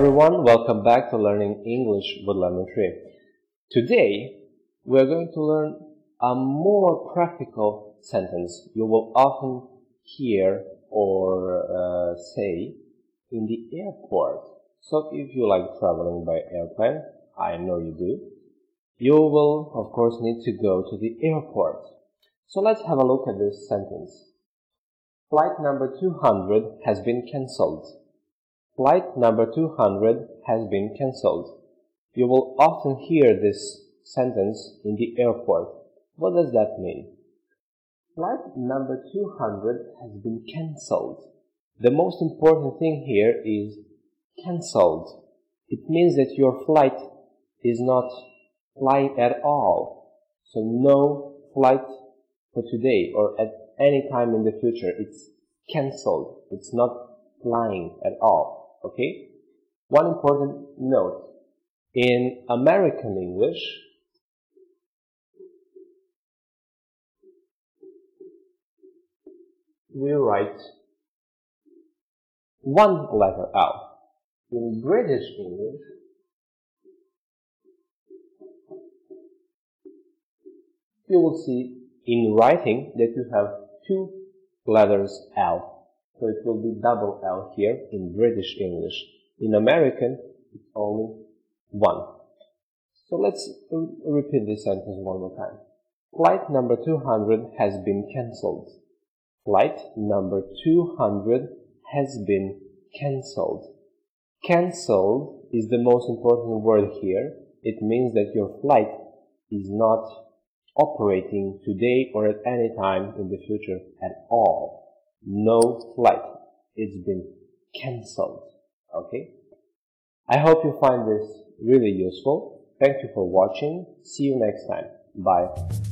welcome back to Learning English with Lemon Tree. Today, we're going to learn a more practical sentence you will often hear or uh, say in the airport. So if you like traveling by airplane, I know you do, you will of course need to go to the airport. So let's have a look at this sentence. Flight number 200 has been cancelled. Flight number 200 has been cancelled. You will often hear this sentence in the airport. What does that mean? Flight number 200 has been cancelled. The most important thing here is cancelled. It means that your flight is not flying at all. So no flight for today or at any time in the future. It's cancelled. It's not flying at all. Okay? One important note. In American English, we write one letter L. In British English, you will see in writing that you have two letters L. So it will be double L here in British English. In American, it's only one. So let's repeat this sentence one more time. Flight number 200 has been cancelled. Flight number 200 has been cancelled. Cancelled is the most important word here. It means that your flight is not operating today or at any time in the future at all no flight. It's been cancelled. Okay? I hope you find this really useful. Thank you for watching. See you next time. Bye.